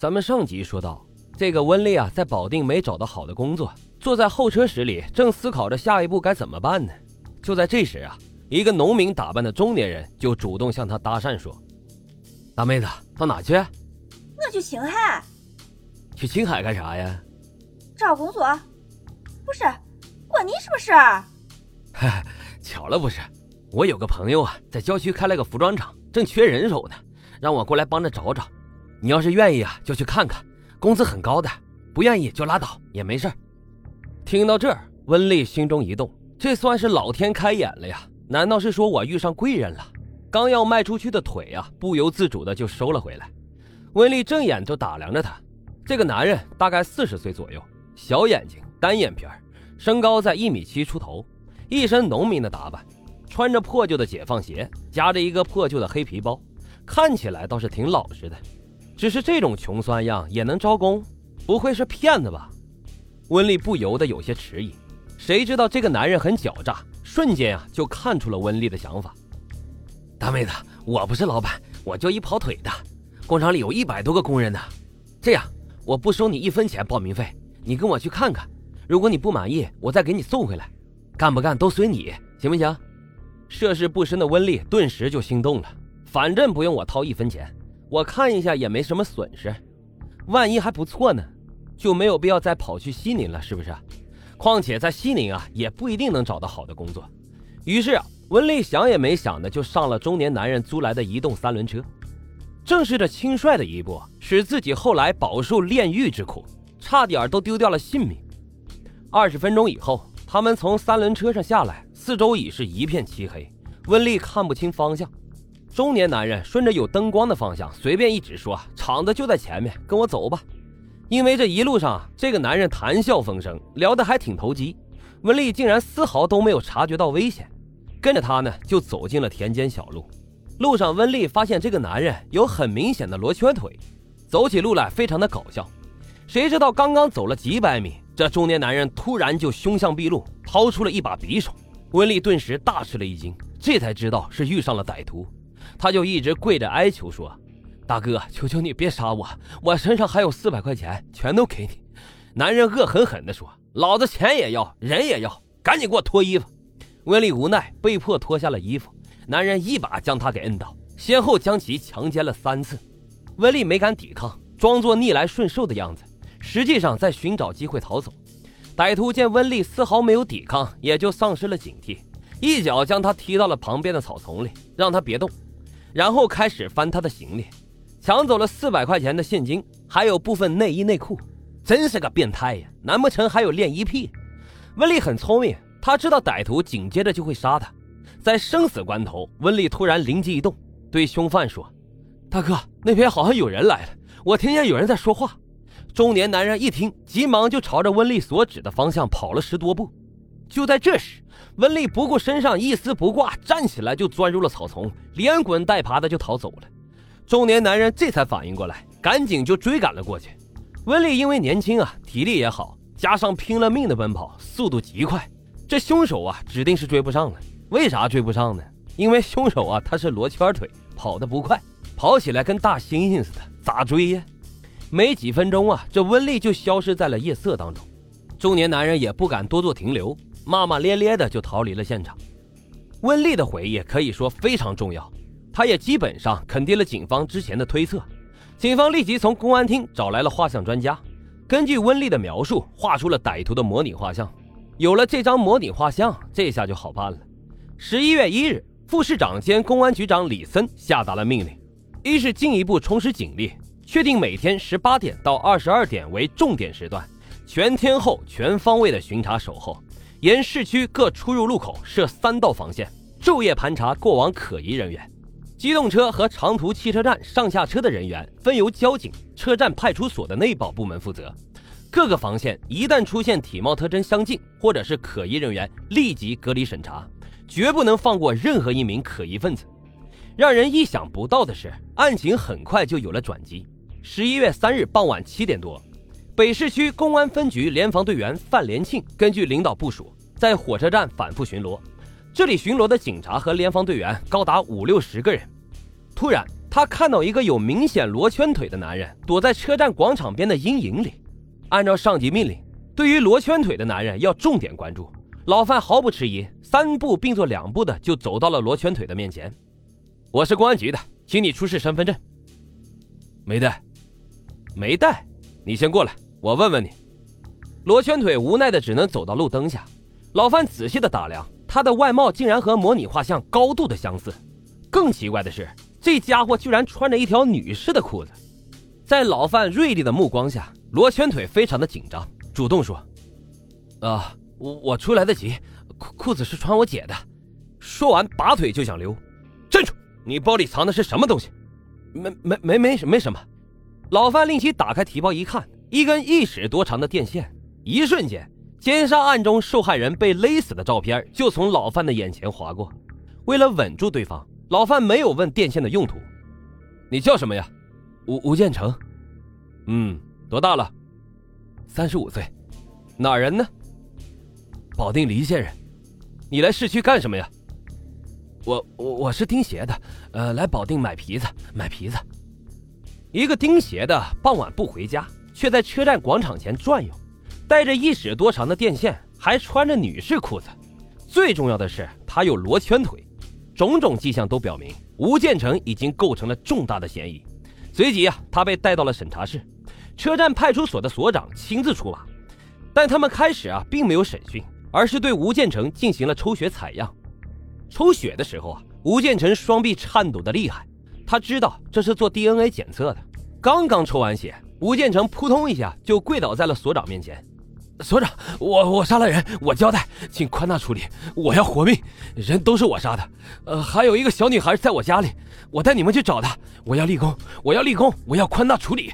咱们上集说到，这个温丽啊，在保定没找到好的工作，坐在候车室里，正思考着下一步该怎么办呢。就在这时啊，一个农民打扮的中年人就主动向她搭讪说：“大妹子，到哪去？我去青海。去青海干啥呀？找工作。不是，关你什么事？嗨，巧了不是？我有个朋友啊，在郊区开了个服装厂，正缺人手呢，让我过来帮着找找。”你要是愿意啊，就去看看，工资很高的；不愿意就拉倒，也没事听到这儿，温丽心中一动，这算是老天开眼了呀！难道是说我遇上贵人了？刚要迈出去的腿啊，不由自主的就收了回来。温丽正眼就打量着他，这个男人大概四十岁左右，小眼睛，单眼皮儿身高在一米七出头，一身农民的打扮，穿着破旧的解放鞋，夹着一个破旧的黑皮包，看起来倒是挺老实的。只是这种穷酸样也能招工，不会是骗子吧？温丽不由得有些迟疑。谁知道这个男人很狡诈，瞬间啊就看出了温丽的想法。大妹子，我不是老板，我就一跑腿的。工厂里有一百多个工人呢。这样，我不收你一分钱报名费，你跟我去看看。如果你不满意，我再给你送回来。干不干都随你，行不行？涉世不深的温丽顿时就心动了。反正不用我掏一分钱。我看一下也没什么损失，万一还不错呢，就没有必要再跑去西宁了，是不是？况且在西宁啊，也不一定能找到好的工作。于是啊，文丽想也没想的就上了中年男人租来的移动三轮车。正是这轻率的一步，使自己后来饱受炼狱之苦，差点都丢掉了性命。二十分钟以后，他们从三轮车上下来，四周已是一片漆黑，温丽看不清方向。中年男人顺着有灯光的方向随便一指，说：“厂子就在前面，跟我走吧。”因为这一路上，这个男人谈笑风生，聊得还挺投机，文丽竟然丝毫都没有察觉到危险，跟着他呢就走进了田间小路。路上，温丽发现这个男人有很明显的罗圈腿，走起路来非常的搞笑。谁知道刚刚走了几百米，这中年男人突然就凶相毕露，掏出了一把匕首。温丽顿时大吃了一惊，这才知道是遇上了歹徒。他就一直跪着哀求说：“大哥，求求你别杀我，我身上还有四百块钱，全都给你。”男人恶狠狠地说：“老子钱也要，人也要，赶紧给我脱衣服！”温丽无奈，被迫脱下了衣服。男人一把将他给摁倒，先后将其强奸了三次。温丽没敢抵抗，装作逆来顺受的样子，实际上在寻找机会逃走。歹徒见温丽丝毫没有抵抗，也就丧失了警惕，一脚将他踢到了旁边的草丛里，让他别动。然后开始翻他的行李，抢走了四百块钱的现金，还有部分内衣内裤，真是个变态呀！难不成还有恋衣癖？温丽很聪明，他知道歹徒紧接着就会杀他，在生死关头，温丽突然灵机一动，对凶犯说：“大哥，那边好像有人来了，我听见有人在说话。”中年男人一听，急忙就朝着温丽所指的方向跑了十多步。就在这时，温丽不顾身上一丝不挂，站起来就钻入了草丛，连滚带爬的就逃走了。中年男人这才反应过来，赶紧就追赶了过去。温丽因为年轻啊，体力也好，加上拼了命的奔跑，速度极快，这凶手啊指定是追不上了。为啥追不上呢？因为凶手啊他是罗圈腿，跑得不快，跑起来跟大猩猩似的，咋追呀？没几分钟啊，这温丽就消失在了夜色当中。中年男人也不敢多做停留。骂骂咧咧的就逃离了现场。温丽的回忆可以说非常重要，他也基本上肯定了警方之前的推测。警方立即从公安厅找来了画像专家，根据温丽的描述画出了歹徒的模拟画像。有了这张模拟画像，这下就好办了。十一月一日，副市长兼公安局长李森下达了命令：一是进一步充实警力，确定每天十八点到二十二点为重点时段，全天候、全方位的巡查守候。沿市区各出入路口设三道防线，昼夜盘查过往可疑人员。机动车和长途汽车站上下车的人员分由交警、车站派出所的内保部门负责。各个防线一旦出现体貌特征相近或者是可疑人员，立即隔离审查，绝不能放过任何一名可疑分子。让人意想不到的是，案情很快就有了转机。十一月三日傍晚七点多。北市区公安分局联防队员范连庆根据领导部署，在火车站反复巡逻。这里巡逻的警察和联防队员高达五六十个人。突然，他看到一个有明显罗圈腿的男人躲在车站广场边的阴影里。按照上级命令，对于罗圈腿的男人要重点关注。老范毫不迟疑，三步并作两步的就走到了罗圈腿的面前。我是公安局的，请你出示身份证。没带，没带，你先过来，我问问你。罗圈腿无奈的只能走到路灯下。老范仔细的打量，他的外貌竟然和模拟画像高度的相似。更奇怪的是，这家伙居然穿着一条女士的裤子。在老范锐利的目光下，罗圈腿非常的紧张，主动说：“啊。”我我出来得及，裤裤子是穿我姐的。说完，拔腿就想溜。站住！你包里藏的是什么东西？没没没没没什么。老范令其打开提包一看，一根一尺多长的电线。一瞬间，奸杀案中受害人被勒死的照片就从老范的眼前划过。为了稳住对方，老范没有问电线的用途。你叫什么呀？吴吴建成。嗯，多大了？三十五岁。哪人呢？保定黎县人，你来市区干什么呀？我我我是钉鞋的，呃，来保定买皮子，买皮子。一个钉鞋的傍晚不回家，却在车站广场前转悠，带着一尺多长的电线，还穿着女士裤子。最重要的是，他有罗圈腿，种种迹象都表明吴建成已经构成了重大的嫌疑。随即啊，他被带到了审查室，车站派出所的所长亲自出马，但他们开始啊，并没有审讯。而是对吴建成进行了抽血采样。抽血的时候啊，吴建成双臂颤抖的厉害，他知道这是做 DNA 检测的。刚刚抽完血，吴建成扑通一下就跪倒在了所长面前。所长，我我杀了人，我交代，请宽大处理。我要活命，人都是我杀的。呃，还有一个小女孩在我家里，我带你们去找她。我要立功，我要立功，我要宽大处理。